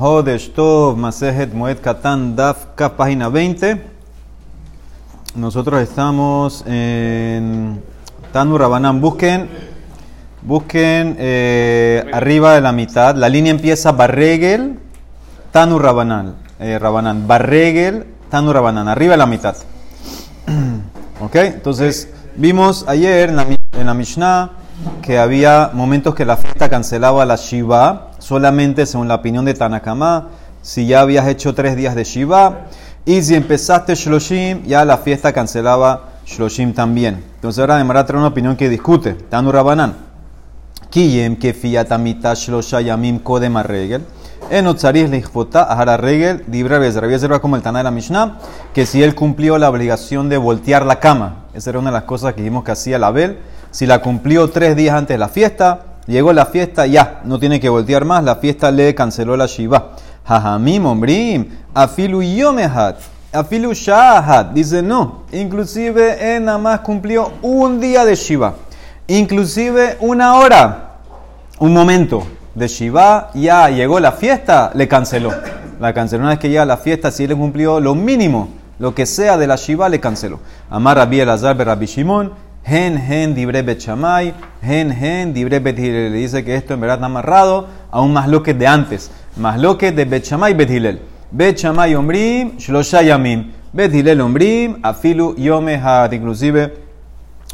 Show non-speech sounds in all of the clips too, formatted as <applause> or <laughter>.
Hodesh Tov, Masejet Moed Katan, Daf, Kaf, página 20. Nosotros estamos en Tanu Rabanán. Busquen, busquen eh, arriba de la mitad. La línea empieza Barregel, Tanu Rabanán. Eh. Barregel, Tanu Rabanán. Arriba de la mitad. <clears throat> ok, entonces vimos ayer en la, en la Mishnah que había momentos que la fiesta cancelaba la Shiva, solamente según la opinión de Tanakama, si ya habías hecho tres días de Shiva, y si empezaste Shloshim, ya la fiesta cancelaba Shloshim también. Entonces ahora de trae una opinión que discute, Tanu Rabanan. Kiyem que fiatamita Shlosha yamim kodem regel. En Otzarih lichpota ahara regel, dibra Rabbi como el Tana de la Mishnah, que si él cumplió la obligación de voltear la cama, esa era una de las cosas que dijimos que hacía la Abel, si la cumplió tres días antes de la fiesta, llegó la fiesta, ya, no tiene que voltear más, la fiesta le canceló la Shiva. Jajamim, ombrim, afilu yomehat, afilu shahat. Dice, no, inclusive él nada más cumplió un día de Shiva. Inclusive una hora, un momento de Shiva, ya llegó la fiesta, le canceló. La canceló una vez que llega la fiesta, si él cumplió lo mínimo, lo que sea de la Shiva, le canceló. Amar Rabbi Elazar, Rabbi Shimon, Gen, gen, dibre bechamay, gen, gen, dibre bethilel. Le dice que esto en verdad está amarrado a un masloque de antes. Masloque de bechamay bethilel. Bechamay ombrim, shlosha yamim. Bethilel ombrim, afilu yomehat. Inclusive,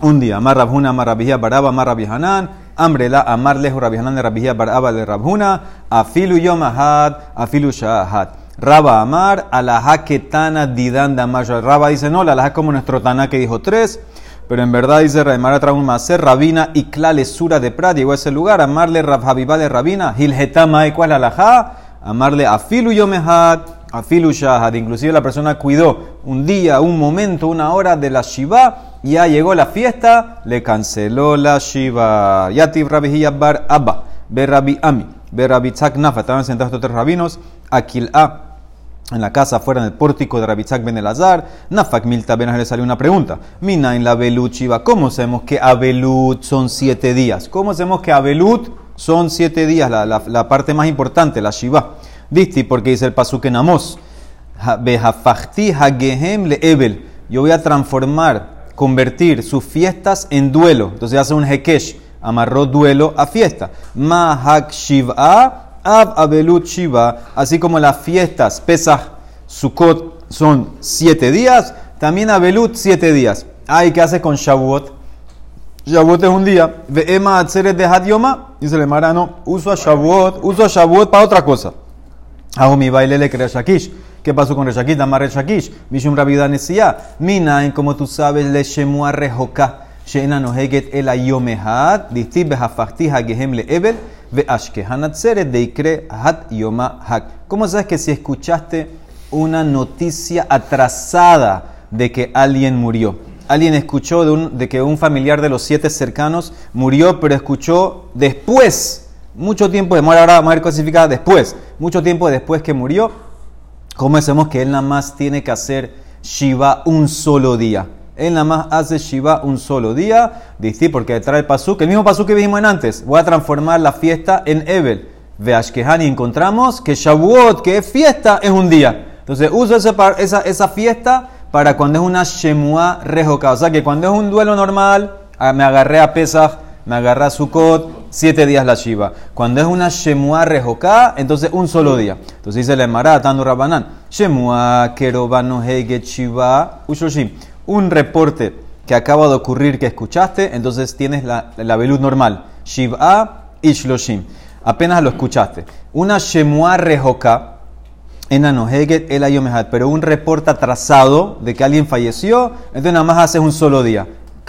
un día. Amar rabhuna, amar rabihia baraba, amar rabihanan. Amrela, amar lejo rabihanan de rabihia baraba de rabhuna. Afilu yomahat, afilu shahat. Raba Amar, alaha ketana didan damar. Raba dice, no, la alaha como nuestro tana que dijo tres. Pero en verdad dice Raimara trae un maser, Rabina y Sura de Prat, llegó a ese lugar, amarle Rabhabibá de Rabina, Hilhetama y cuál alajá, amarle Afilu Yomehat, Afilu Shahad. Inclusive la persona cuidó un día, un momento, una hora de la Shiva, ya llegó la fiesta, le canceló la Shiva. Yativ Rabi Bar Abba, Be Rabi Ami, Be Rabi Nafa, estaban sentados estos tres rabinos, Akil en la casa fuera del pórtico de Rabitzak Ben Elazar, Nafak Milta Ben le salió una pregunta. Mina en la Belut Shiva, ¿cómo sabemos que Abelut son siete días? ¿Cómo sabemos que Abelut son siete días? La, parte más importante, la Shiva. Disti, porque dice el pasuk en Amos, le Ebel. Yo voy a transformar, convertir sus fiestas en duelo. Entonces hace un Hekesh, amarró duelo a fiesta. Mahak Shiva Ab Abelut Shiva, así como las fiestas Pesach, Sukkot son siete días, también Abelut siete días. Ay, ¿qué hace con Shavuot? Shavuot es un día. Ve Ema Atzeret de Hadioma, dice el Marano, uso a Shavuot, uso a Shavuot para otra cosa. Hago mi baile le crea Shakish. ¿Qué pasó con Reshakish? Damar Shakish. Mishum Rabida Nesia. Mina, como tú sabes, le Shemua Rejoka. Sheena Noheget el Ayomehat. Distib Behafachti Hagehem le Ebel. ¿Cómo sabes que si escuchaste una noticia atrasada de que alguien murió? Alguien escuchó de, que un familiar de los siete cercanos murió, pero escuchó después, mucho tiempo de muerte, ahora vamos a clasificada después, mucho tiempo después que murió. ¿Cómo sabemos que él nada más tiene que hacer Shiva un solo día? Él nada más hace Shiva un solo día, dice, porque trae el pasuk, el mismo pasuk que vimos en antes. Voy a transformar la fiesta en Evel. Veashkehani encontramos que Shavuot, que es fiesta, es un día. Entonces uso esa, esa, fiesta para cuando es una Shemua rejoca. O sea que cuando es un duelo normal, ah, me agarré a Pesach, me agarré a Sukkot, siete días la Shiva. Cuando es una Shemua rejoca, entonces un solo día. Entonces dice el Emara, Tanu Rabanan, Shemua kerobano heget Shiva ushoshim un reporte que acaba de ocurrir que escuchaste, entonces tienes la, la velud normal. Shiv'a y Shloshim. Apenas lo escuchaste. Una Shemua Ayomehat, pero un reporte atrasado de que alguien falleció, entonces nada más haces un solo día.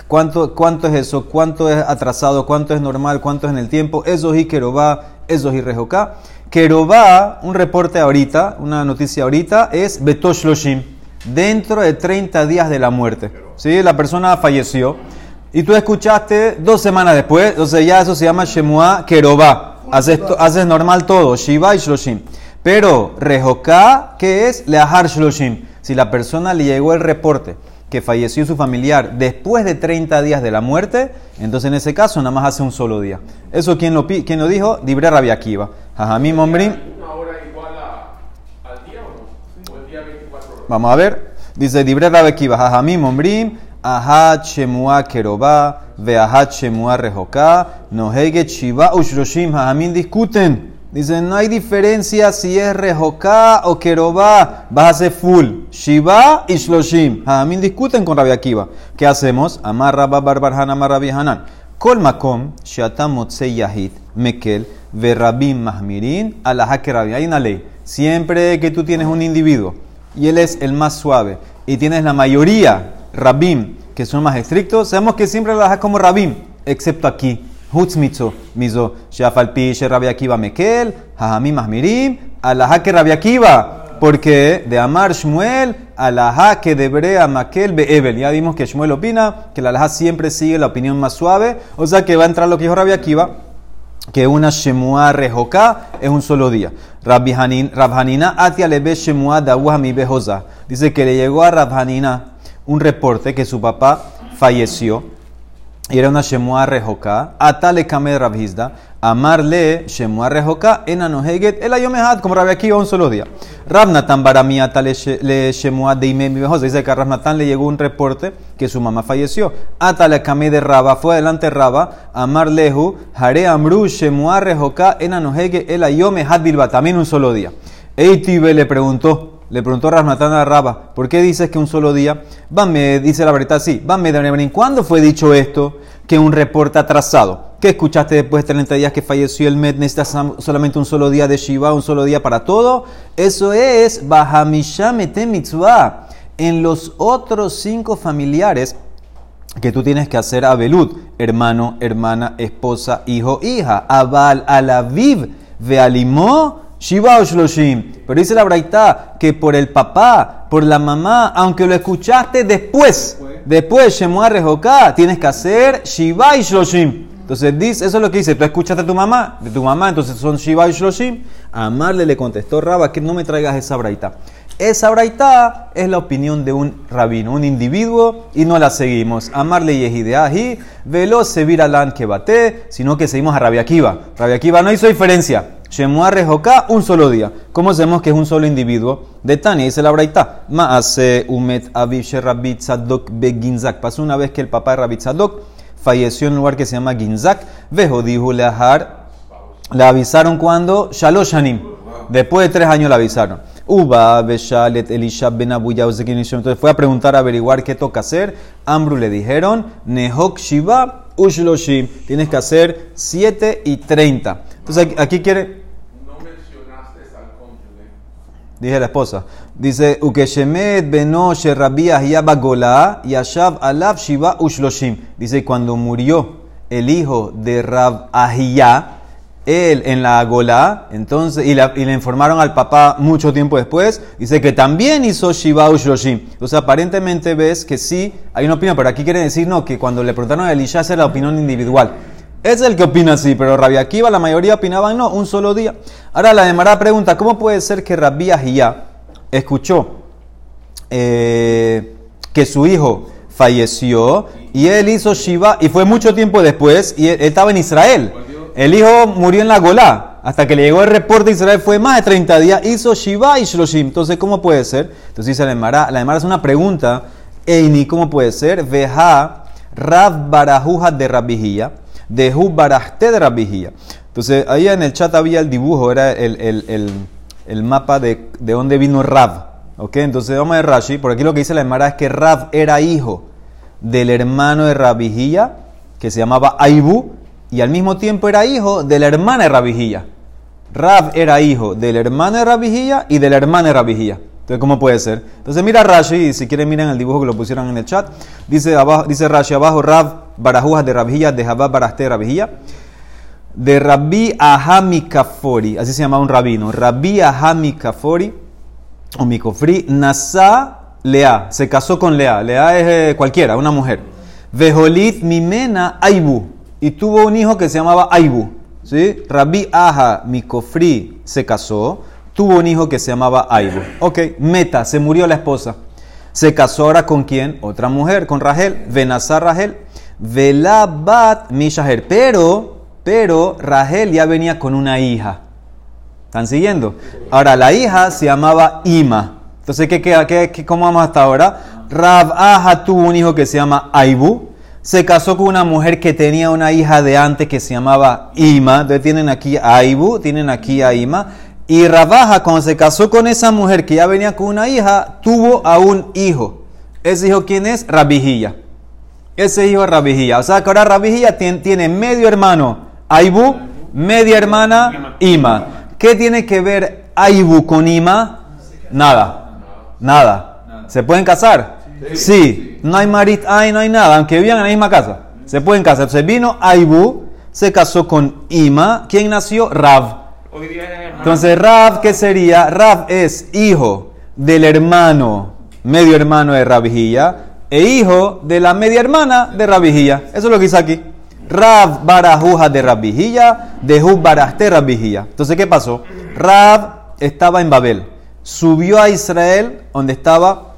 ¿Cuánto, ¿Cuánto es eso? ¿Cuánto es atrasado? ¿Cuánto es normal? ¿Cuánto es en el tiempo? Eso es Kerobá, eso es Rejoka. Kerobá, un reporte ahorita, una noticia ahorita, es Betoshloshim dentro de 30 días de la muerte. ¿Sí? La persona falleció y tú escuchaste dos semanas después, entonces ya eso se llama Shemua Kerobá. Haces, haces normal todo, Shiva y Shloshim. Pero Rejoká, ¿qué es? Leahar Shloshim. Si la persona le llegó el reporte que falleció su familiar después de 30 días de la muerte, entonces en ese caso nada más hace un solo día. ¿Eso quién lo, quién lo dijo? Dibre Rabia Akiva. Jajamim Ombrim. Una hora igual a Vamos a ver. Dice, Dibre Rabekiva, Jajamim Ombrim, Ahat Shemua Keroba, Veahat Shemua Rejoká, Nohege Shiva Ushroshim, Jajamim discuten. Dicen, no hay diferencia si es Rejoká o Keroba, vas a hacer full. Shiva y Shloshim. Jajamim discuten con Rabbi Akiva. ¿Qué hacemos? Amar Rabba Barbarhan, Amar Rabbi Hanan. Kol Makom, Shatam Motzei Yahid, Mekel, Verabim Mahmirin, Alaha Kerabim. Hay una ley. Siempre que tú tienes un individuo y él es el más suave y tienes la mayoría, Rabim, que son más estrictos, sabemos que siempre lo como Rabim, excepto aquí. Hutzmitzo, mizo, Shafalpi, Rabi Akiva Mekel, Hajamim Mahmirim, Alaha que Rabi Akiva. Porque de Amar Shmuel, Alaha que de Brea Makel Beebel. Ya vimos que Shmuel opina que la Alaha siempre sigue la opinión más suave. O sea que va a entrar lo que dijo Rabi Akiva, que una Shemua Rejoká es un solo día. Rabhanina Atia Lebe Shemua mi Bejosa. Dice que le llegó a Rabhanina un reporte que su papá falleció. Y era una Shemua Rejoká. Atale Kame Rabhizda. Amarle Shemua Rejoká en Anoheget el Ayomehad, como Rabbi aquí un solo día. Rabnatan Baramiata le Shemua de Imemi. Dice que a Rabnatan le llegó un reporte que su mamá falleció. Atale Kame de Raba, fue adelante Raba. Amarlehu, Hare Amru Shemua Rejoká en Anoheget el Ayomehad Bilba. También un solo día. Eitibe le preguntó. Le preguntó Rasmatán a Raba, ¿por qué dices que un solo día? me dice la verdad así. de ¿cuándo fue dicho esto? Que un reporte atrasado. ¿Qué escuchaste después de 30 días que falleció el Med? ¿Necesitas solamente un solo día de Shiva, un solo día para todo? Eso es Bahamishame Mitzvah. En los otros cinco familiares que tú tienes que hacer a Belud, hermano, hermana, esposa, hijo, hija, Abal, Alaviv, Vealimó, Shiva o Shloshim. Pero dice la Braita que por el papá, por la mamá, aunque lo escuchaste después, después Shemua Rejoká, tienes que hacer Shiva y Shloshim. Entonces dice, eso es lo que dice, tú escuchaste a tu mamá, de tu mamá, entonces son Shiva y Shloshim. Amarle le contestó Raba que no me traigas esa Braita. Esa Braita es la opinión de un rabino, un individuo, y no la seguimos. Amarle Yehideahi, velo Sevir Alan que bate, sino que seguimos a Rabia Akiva. Rabia Akiva no hizo diferencia. Shemua Rejoká, un solo día. ¿Cómo sabemos que es un solo individuo? De Tania, dice la Braita. Maase Umet Aviv Rabbi Tzadok Beginzak. Pasó una vez que el papá de Rabbi Tzadok falleció en un lugar que se llama Ginzak. Vejo dijo Lehar. Le avisaron cuando Shaloshanim. Después de tres años le avisaron. Uba Beshalet Elisha Ben Entonces fue a preguntar, a averiguar qué toca hacer. Ambru le dijeron, Nehok Shiva Ushloshim. Tienes que hacer 7 y 30. Entonces aquí, quiere. No mencionaste al cónyuge. Dije la esposa. Dice, Ukeshemet beno sherabia gola yashav alav shiva ushloshim. Dice, cuando murió el hijo de Rab Ahiyah, él en la Golá, entonces, y, le informaron al papá mucho tiempo después, dice que también hizo Shiva Ushloshim. Entonces, aparentemente ves que sí, hay una opinión, pero aquí quiere decir no, que cuando le preguntaron a Elisha, era la opinión individual. Es el que opina así, pero Rabbi Akiva, la mayoría opinaban no, un solo día. Ahora la Demara pregunta, ¿cómo puede ser que Rabbi Ahiyá escuchó eh, que su hijo falleció y él hizo Shiva y fue mucho tiempo después y él, estaba en Israel? El hijo murió en la Golá. Hasta que le llegó el reporte de Israel fue más de 30 días. Hizo Shiva y Shloshim. Entonces, ¿cómo puede ser? Entonces dice la Demara, la Demara es una pregunta. Eini, ¿cómo puede ser? Veja Rav Barajuja de Rabijía de Hubarajte de Rabijía. Entonces, ahí en el chat había el dibujo, era el, mapa de, de dónde vino Rab. ¿Ok? Entonces, vamos a ver Rashi. Por aquí lo que dice la Emara es que Rab era hijo del hermano de Rabijía, que se llamaba Aibu, y al mismo tiempo era hijo de la hermana de Rabijía. Rab era hijo del hermano de Rabijía y de la hermana de Rabijía. Entonces, ¿cómo puede ser? Entonces, mira Rashi, si quieren miren el dibujo que lo pusieron en el chat. Dice, dice Rashi abajo, Rab Barajujas de Rabijía, de Jabá Baraste Rabijía. De Rabbi Ahami Kafori, así se llama un rabino. Rabbi Ahami Kafori, o Mikofri, Nasa Lea, se casó con Lea. Lea es eh, cualquiera, una mujer. Vejolit Mimena Aibu, y tuvo un hijo que se llamaba Aibu. ¿sí? Rabbi Aha Mikofri se casó tuvo un hijo que se llamaba Aibu. Ok, meta, se murió la esposa. Se casó ahora con quién? Otra mujer, con Rahel. Venazar Rahel. Velabat Mishaher. Pero, pero Rahel ya venía con una hija. ¿Están siguiendo? Ahora, la hija se llamaba Ima. Entonces, ¿qué, qué, qué, qué- cómo vamos hasta ahora? Rab Aja tuvo un hijo que se llama Aibu. Se casó con una mujer que tenía una hija de antes que se llamaba Ima. Entonces tienen aquí a Aibu, tienen aquí a Ima. Y Rabaja, cuando se casó con esa mujer que ya venía con una hija, tuvo a un hijo. Ese hijo, ¿quién es? Rabijilla. Ese hijo es Rabijilla. O sea que ahora Rabijilla tiene, tiene medio hermano Aibu, media hermana Ima. ¿Qué tiene que ver Aibu con Ima? Nada. Nada. ¿Se pueden casar? Sí. No hay marit, ay, no hay nada, aunque vivan en la misma casa. Se pueden casar. Entonces vino Aibu, se casó con Ima. ¿Quién nació? Rav. Entonces, Rab, ¿qué sería? Rab es hijo del hermano, medio hermano de Rabijía, e hijo de la media hermana de Rabijía. Eso es lo que dice aquí. Rab barajuja de Rabijía, de baraste Rabijía. Entonces, ¿qué pasó? Rab estaba en Babel, subió a Israel, donde estaba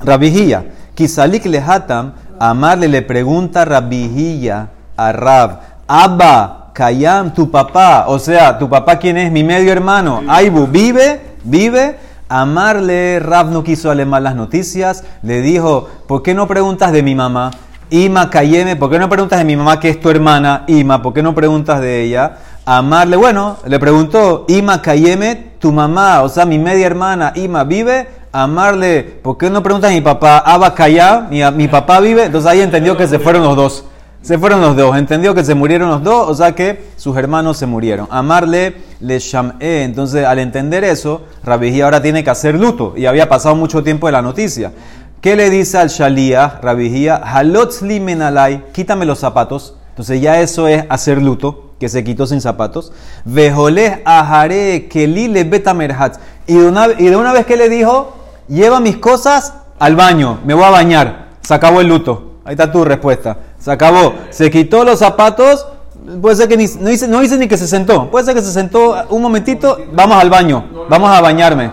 Rabijía. Kisalik lehatam, amarle le pregunta Rabijía a Rab, Abba, Kayam, tu papá, o sea, tu papá quién es, mi medio hermano, Aibu, vive, vive. Amarle, Rab no quiso darle malas noticias, le dijo, ¿por qué no preguntas de mi mamá? Ima Kayeme, ¿por qué no preguntas de mi mamá que es tu hermana? Ima, ¿por qué no preguntas de ella? Amarle, bueno, le preguntó, Ima Kayeme, tu mamá, o sea, mi media hermana, Ima, ¿vive? Amarle, ¿por qué no preguntas a mi papá? Abba Kayam, mi, mi papá vive. Entonces ahí entendió que se fueron los dos. Se fueron los dos, entendió que se murieron los dos, o sea que sus hermanos se murieron. Amarle le shamé. Entonces, al entender eso, Rabijía ahora tiene que hacer luto y había pasado mucho tiempo de la noticia. ¿Qué le dice al Shalía, Rabijía? Halotzli menalai, quítame los zapatos. Entonces, ya eso es hacer luto, que se quitó sin zapatos. Vejoleh ahare kelile betamerhatz. Y de y de una vez que le dijo, lleva mis cosas al baño, me voy a bañar. Se acabó el luto. Ahí está tu respuesta. Se acabó. Se quitó los zapatos. Puede ser que no, dice, no dice ni que se sentó. Puede ser que se sentó un momentito. Vamos al baño. Vamos a bañarme.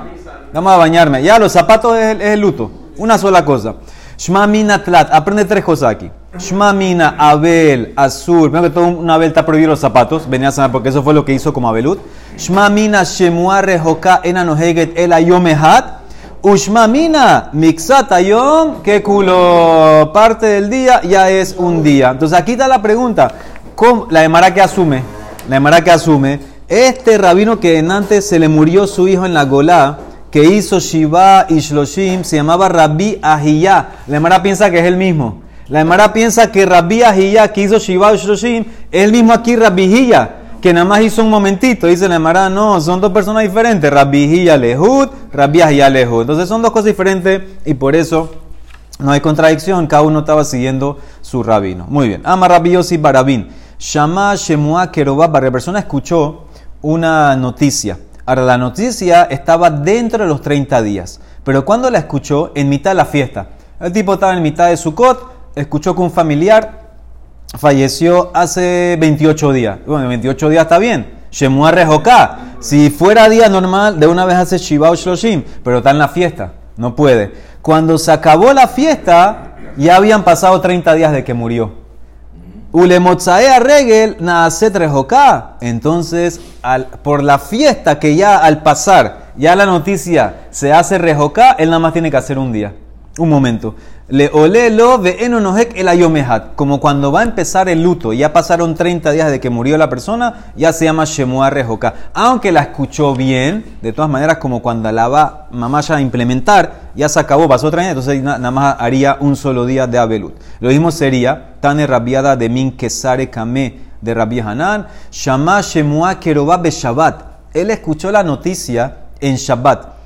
Vamos a bañarme. Ya, los zapatos es, el- luto. Una sola cosa. Shma mina tlat. Aprende tres cosas aquí. Shma mina, Abel, Azur. Primero que todo, una Abel está prohibido los zapatos. Venía a saber porque eso fue lo que hizo como Abelut. Shma mina, Shemua rejoka enanoheget el ayomehat. Ushmamina, mixatayom, que culo parte del día ya es un día. Entonces aquí está la pregunta, ¿cómo- la Emara que asume, la Emara que asume, este rabino que en antes se le murió su hijo en la Golá, que hizo Shiva y Shloshim, se llamaba Rabbi Ahiyá. La Emara piensa que es el mismo. La Emara piensa que Rabbi Ahiyá, que hizo Shiva y Shloshim, es el mismo aquí Rabbi Hiyá que nada más hizo un momentito, dice la Emara, no, son dos personas diferentes, Rabbi Hiyya Lehud, Rabbi Ahiyya Lehud. Entonces son dos cosas diferentes y por eso no hay contradicción, cada uno estaba siguiendo su rabino. Muy bien, Ama Rabbi Yossi Barabín, Shama Shemua Kerobá, la persona escuchó una noticia. Ahora, la noticia estaba dentro de los 30 días, pero cuando la escuchó, en mitad de la fiesta. El tipo estaba en mitad de Sukkot, escuchó que un familiar falleció hace 28 días. Bueno, 28 días está bien. Shemua Rejoká. Si fuera día normal, de una vez hace Shiva o Shloshim, pero está en la fiesta. No puede. Cuando se acabó la fiesta, ya habían pasado 30 días de que murió. Ulemotzaea regel naaset rejoká. Entonces, por la fiesta que ya al pasar, ya la noticia se hace rejoká, él nada más tiene que hacer un día, un momento. Le olelo el ayomehat. Como cuando va a empezar el luto, ya pasaron 30 días de que murió la persona, ya se llama Shemua rejoká. Aunque la escuchó bien, de todas maneras, como cuando la va mamá ya a implementar, ya se acabó, pasó 30 días, entonces na- nada más haría un solo día de Abelut. Lo mismo sería Tane rabiada de Min Kesare Kame de Rabbi Hanan, Shama Shemua Kerobá be Shabbat. Él escuchó la noticia en Shabbat.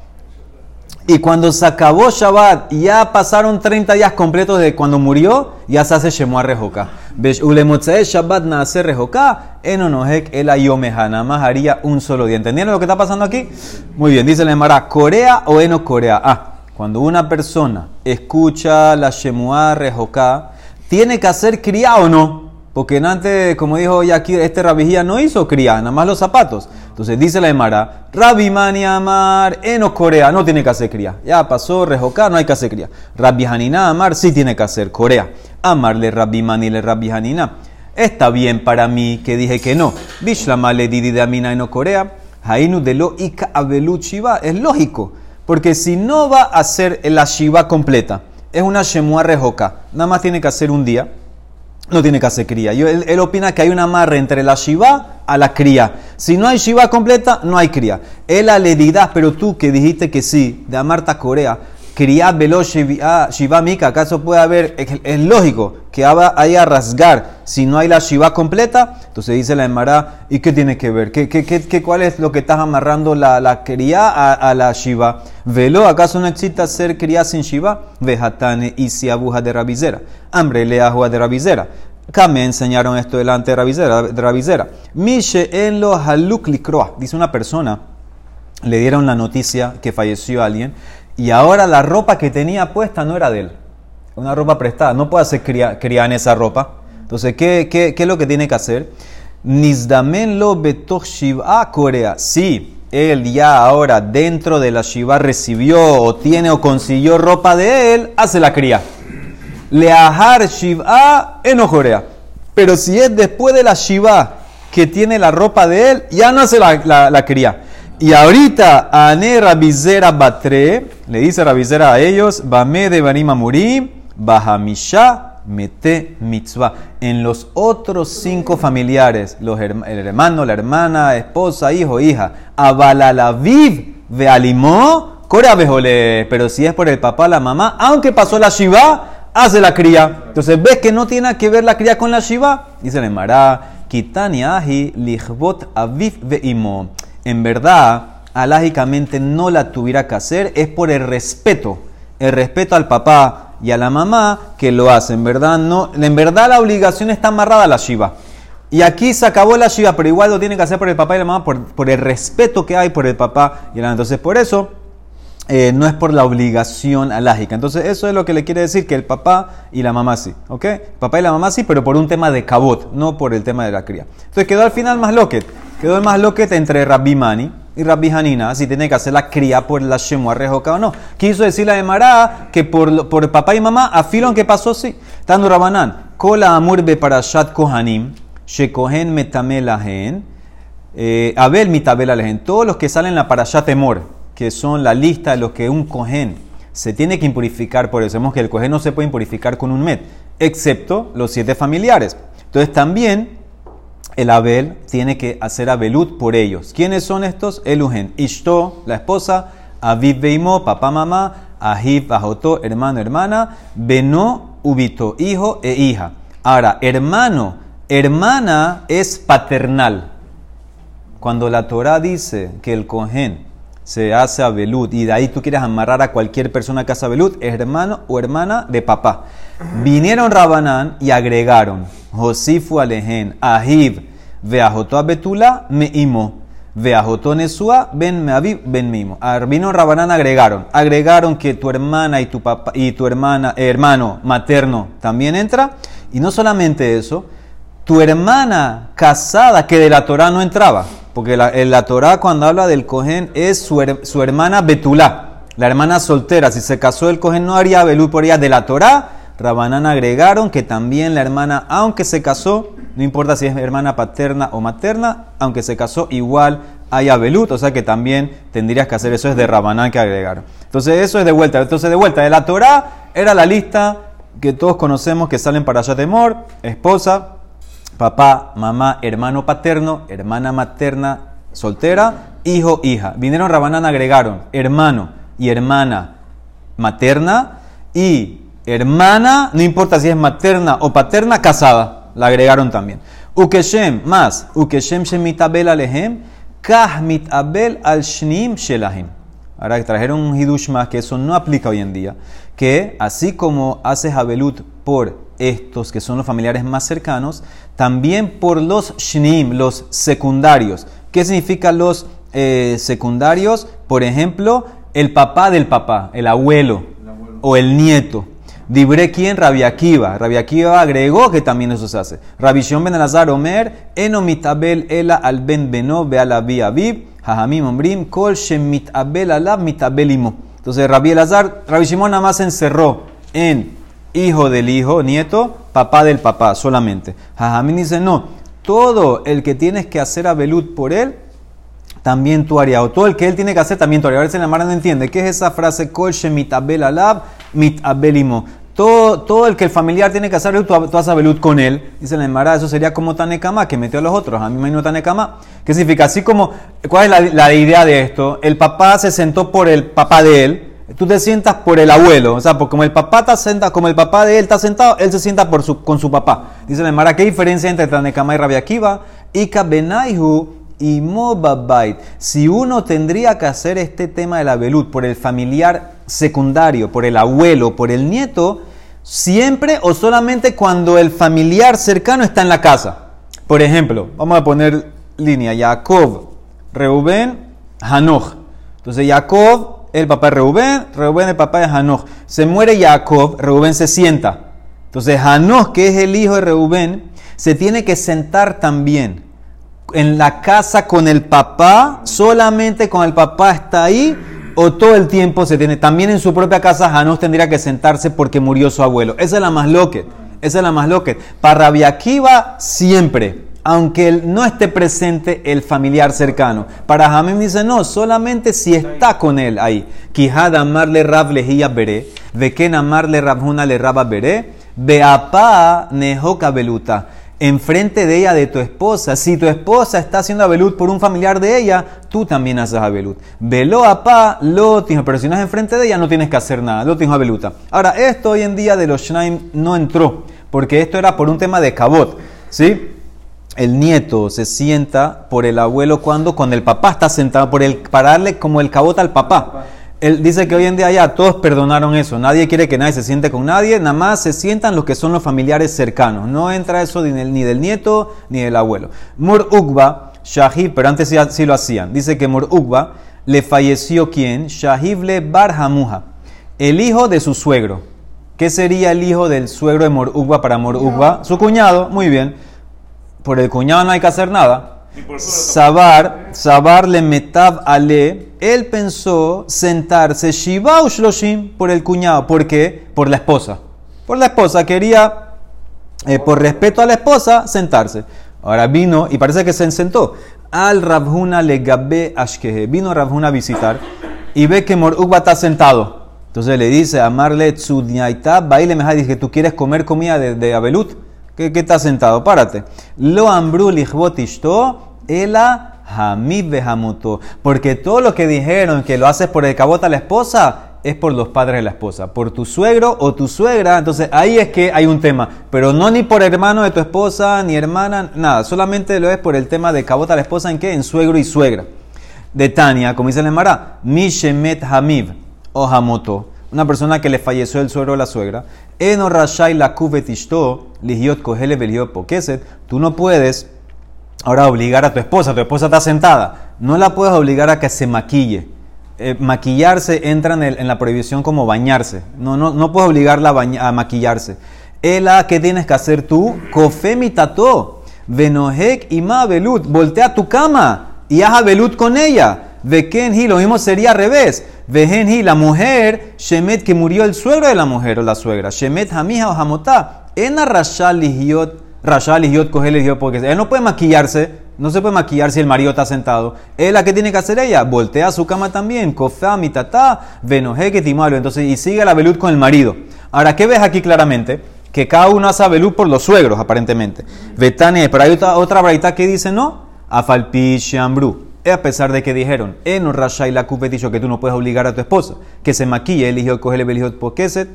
Y cuando se acabó Shabbat, ya pasaron 30 días completos de cuando murió, ya se hace Shemua Rejoká. Ulemotzae Shabbat nace Rejoká, enonohek el ayomeha. Nada más haría un solo día. ¿Entendieron lo que está pasando aquí? Muy bien, dice la Emara, Corea o eno Corea. Ah, cuando una persona escucha la Shemua Rejoká, ¿tiene que hacer cría o no? Porque antes, como dijo ya aquí, este rabijía no hizo cría, nada más los zapatos. Entonces dice la Emara, Rabbi Mani Amar, Eno Corea, no tiene que hacer cría. Ya pasó, Rejoká, no hay que hacer cría. Rabbi Hanina Amar, sí tiene que hacer Corea. Amarle Rabbi Mani le Rabbi Hanina. Está bien para mí que dije que no. Bishlama le didi de Amina Eno Corea. Hainu de lo Ika Shiva. Es lógico. Porque si no va a hacer la Shiva completa, es una Shemua rejoca, nada más tiene que hacer un día, no tiene que hacer cría. él, él, opina que hay un amarre entre la Shiva a la cría. Si no hay Shiva completa, no hay cría. Él la pero tú que dijiste que sí, de Amarta Corea, cría velo Shiva Mika, ¿acaso puede haber? Es, lógico que haya rasgar si no hay la Shiva completa. Entonces dice la Emara, ¿y qué tiene que ver? ¿Qué, qué, qué, cuál es lo que estás amarrando la, la cría a, la Shiva? Velo, ¿acaso no existe ser cría sin Shiva? Vejatane y si abuja de rabizera. Hambre le agua de rabizera. Acá me enseñaron esto delante de rabizera. De rabizera. Mishe en lo haluk Dice una persona, le dieron la noticia que falleció alguien y ahora la ropa que tenía puesta no era de él. Una ropa prestada. No puede hacer cría, en esa ropa. Entonces, ¿qué, ¿qué, qué, es lo que tiene que hacer? Nizdamen lo betoch shiva Corea. Si él ya ahora dentro de la shiva recibió o tiene o consiguió ropa de él, hace la cría. Leahar shiva en Corea. Pero si es después de la shiva que tiene la ropa de él, ya no hace la, la, la cría. Y ahorita, Ane Rabizera Batre, le dice Rabizera a ellos, Bame de Banima Muri, Bahamisha Mete Mitzvah. En los otros cinco familiares, los el hermano, la hermana, esposa, hijo, hija, Abalalaviv Vealimó, Cora Pero si es por el papá, la mamá, aunque pasó la Shiva, hace la cría. Entonces, ¿ves que no tiene que ver la cría con la Shiva? Dice el Emara, Kitani Ahi Lichbot Aviv Veimo en verdad, alágicamente no la tuviera que hacer, es por el respeto, el respeto al papá y a la mamá que lo hacen, ¿verdad? No, en verdad la obligación está amarrada a la Shiva. Y aquí se acabó la Shiva, pero igual lo tiene que hacer por el papá y la mamá, por, el respeto que hay por el papá y la mamá. Entonces, por eso, eh, no es por la obligación alágica. Entonces, eso es lo que le quiere decir que el papá y la mamá sí. ¿Ok? papá y la mamá sí, pero por un tema de cabot, no por el tema de la cría. Entonces, quedó al final más loquet. Quedó más loquete entre Rabbi Mani y Rabbi Hanina, si tiene que hacer la cría por la Shemua Rejoca o no. Quiso decir la de Mará que por, por papá y mamá, afilon que pasó, sí. Tando Rabanán, Kola Amur be Parashat Kohanim, Shekohen Metamelahen, eh, Abel Mitabel Todos los que salen en la Parashat Temor, que son la lista de los que un Kohen se tiene que impurificar por eso. Vemos que el Kohen no se puede impurificar con un Met, excepto los siete familiares. Entonces también el Abel tiene que hacer Abelut por ellos. ¿Quiénes son estos? Elugen, Ishto, la esposa, Aviv Beimo, papá, mamá, Ahiv, Bajotó, hermano, hermana, Beno, Ubito, hijo e hija. Ahora, hermano, hermana es paternal. Cuando la Torah dice que el cohen se hace Abelut y de ahí tú quieres amarrar a cualquier persona que hace Abelut, es hermano o hermana de papá. Vinieron Rabanán y agregaron Josifu Alehen, Ahiv, Veajoto Betula, Meimo, Veajoto Nesua, Ben Meaviv, Ben Meimo. Vino Rabanán agregaron, agregaron que tu hermana y tu papá y tu hermana, hermano materno también entra. Y no solamente eso, tu hermana casada que de la Torah no entraba, porque la, la Torah cuando habla del cohen es su, su hermana Betulá, la hermana soltera. Si se casó el cohen no haría Belú por ella de la Torah Rabanán agregaron que también la hermana, aunque se casó, no importa si es hermana paterna o materna, aunque se casó, igual hay abelut, o sea que también tendrías que hacer eso, es de Rabanán que agregaron. Entonces eso es de vuelta, entonces de vuelta, de la Torah era la lista que todos conocemos que salen para Yatemor, esposa, papá, mamá, hermano paterno, hermana materna, soltera, hijo, hija. Vinieron Rabanán, agregaron hermano y hermana materna y hermana, no importa si es materna o paterna, casada. La agregaron también. Ukeshem, más. Ukeshem shemitabel alehem, kah mitabel al shnim shelahim. Ahora que trajeron un hidush más, que eso no aplica hoy en día. Que así como hace Jabelut por estos que son los familiares más cercanos, también por los shnim, los secundarios. ¿Qué significa los eh, secundarios? Por ejemplo, el papá del papá, el abuelo. o el nieto. Dibre quién? Rabiakiva. Rabiakiva agregó que también eso se hace. Rabishon ben Elazar Omer, eno mitabel ela al ben beno ve la via viv, jajamim ombrim, kol shem mitabel alab mitabelimo. Entonces Rabbi Elazar, Rabbi Shimon nada más encerró en hijo del hijo, nieto, papá del papá solamente. Jajamim dice no, todo el que tienes que hacer a Belut por él, también tú harías. O todo el que él tiene que hacer, también tú harías. A veces la Mara no entiende. ¿Qué es esa frase? Kol mit abel alab, mit abelimo. Todo, todo el que el familiar tiene que hacer, tú, tú haces con él. Dice la Emara, eso sería como Tanekama, que metió a los otros. A mí me no Tanekama. ¿Qué significa? Así como, ¿cuál es la, la, idea de esto? El papá se sentó por el papá de él. Tú te sientas por el abuelo. O sea, porque como el papá está sentado, como el papá de él está sentado, él se sienta por su, con su papá. Dice la Emara, ¿qué diferencia entre Tanekama y Rabia Akiva? Ika Benaihu y Mobabait. Si uno tendría que hacer este tema de la velut por el familiar secundario, por el abuelo, por el nieto, siempre o solamente cuando el familiar cercano está en la casa. Por ejemplo, vamos a poner línea, Jacob, Reuben, Hanoch. Entonces Jacob, el papá de Reuben, Reuben el papá de Hanoch. Se muere Jacob, Reuben se sienta. Entonces Hanoch, que es el hijo de Reuben, se tiene que sentar también en la casa con el papá, solamente con el papá está ahí o todo el tiempo se tiene. También en su propia casa Janos tendría que sentarse porque murió su abuelo. Esa es la más loque. Esa es la más loque. Para Rabiakiva siempre, aunque él no esté presente el familiar cercano. Para Jamim dice no, solamente si está con él ahí. Quijada amarle rab lejía veré, ken amarle rabjuna le raba veré, beapa nejoka beluta enfrente de ella de tu esposa. Si tu esposa está haciendo abelut por un familiar de ella, tú también haces abelut. Velo a pa, lo tijo, pero si no es enfrente de ella, no tienes que hacer nada. Lo tijo abeluta. Ahora, esto hoy en día de los Shnaim no entró, porque esto era por un tema de cabot. ¿Sí? El nieto se sienta por el abuelo cuando, cuando el papá está sentado, por el, para darle como el cabot al papá él dice que hoy en día ya todos perdonaron eso. Nadie quiere que nadie se siente con nadie. Nada más se sientan los que son los familiares cercanos. No entra eso ni del, nieto ni del abuelo. Mur Ugba, Shahib, pero antes sí, lo hacían. Dice que Mur Ugba le falleció quién? Shahible Barhamuha, el hijo de su suegro. ¿Qué sería el hijo del suegro de Mor Ugba para Mor Ugba? Su cuñado, muy bien. Por el cuñado no hay que hacer nada. Sabar, Sabar le metab ale, él pensó sentarse Shiva Shloshim por el cuñado. ¿Por qué? Por la esposa. Por la esposa, quería, eh, por respeto a la esposa, sentarse. Ahora vino y parece que se sentó. Al Rabhuna le gabe ashkehe. Vino Rabhuna a visitar y ve que Morugba está sentado. Entonces le dice, amarle tzudniaita, baile meja, dice, ¿tú quieres comer comida de Abelut? ¿Qué, ¿Qué está sentado? Párate. Lo ela behamuto. Porque todo lo que dijeron que lo haces por el cabota a la esposa es por los padres de la esposa, por tu suegro o tu suegra. Entonces ahí es que hay un tema. Pero no ni por hermano de tu esposa, ni hermana, nada. Solamente lo es por el tema de cabota a la esposa en qué? En suegro y suegra. De Tania, como dice el Emara, Mishemet Hamid o Hamoto una persona que le falleció el suegro o la suegra, eno rashai la ligiot kohele pokeset, tú no puedes ahora obligar a tu esposa, tu esposa está sentada, no la puedes obligar a que se maquille. Eh, maquillarse entra en, la prohibición como bañarse. No, no, no puedes obligarla a, maquillarse. Ela, ¿qué tienes que hacer tú? Kofe mitato, venohek y belut. Voltea tu cama y haz belut con ella. Vekenhi, lo mismo sería al revés. Vejenhi, la mujer, Shemet, que murió el suegro de la mujer o la suegra. Shemet, Hamija o Hamotá. Ena Rashal Ligiot, Rashal Ligiot, coge porque él no puede maquillarse, no se puede maquillar si el marido está sentado. Él, la que tiene que hacer ella? Voltea su cama también. Kofá, mitata, venoje, que timalo. Entonces, y sigue la velut con el marido. Ahora, ¿qué ves aquí claramente? Que cada uno hace velut por los suegros, aparentemente. Betane, pero hay otra, otra braita que dice no. Afalpi Shambru a pesar de que dijeron, en y la dicho que tú no puedes obligar a tu esposa que se maquille, eligió coger el eligió pokeset,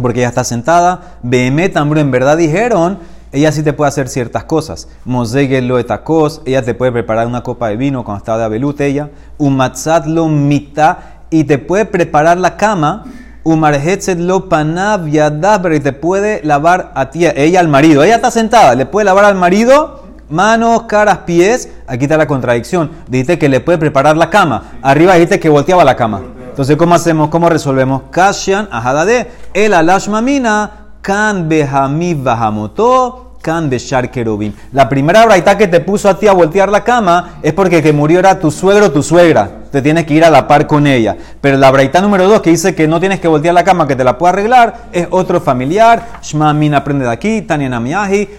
porque ella está sentada. Behemet en verdad dijeron, ella sí te puede hacer ciertas cosas. Mosegel lo etacos, ella te puede preparar una copa de vino cuando está de abelut ella. Umatzat lo mita, y te puede preparar la cama. Umarhetzet lo panav y te puede lavar a ti, ella al marido. Ella está sentada, le puede lavar al marido manos, caras, pies, aquí está la contradicción. Dijiste que le puede preparar la cama. Arriba dijiste que volteaba la cama. Entonces, ¿cómo hacemos? ¿Cómo resolvemos? Kashian, ajadade, el alashmamina, kan behami bahamoto, kan beshar kerubim. La primera braita que te puso a ti a voltear la cama es porque que murió era tu suegro o tu suegra. Te tienes que ir a la par con ella. Pero la braita número dos que dice que no tienes que voltear la cama, que te la puede arreglar, es otro familiar. Shma aprende de aquí, Tania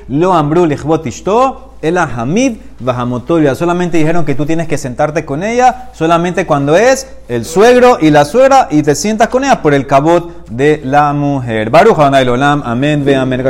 lo ambru el Hamid Bajamotolia. Solamente dijeron que tú tienes que sentarte con ella solamente cuando es el suegro y la suegra y te sientas con ella por el cabot de la mujer. Baruch Olam, amén, ve amén.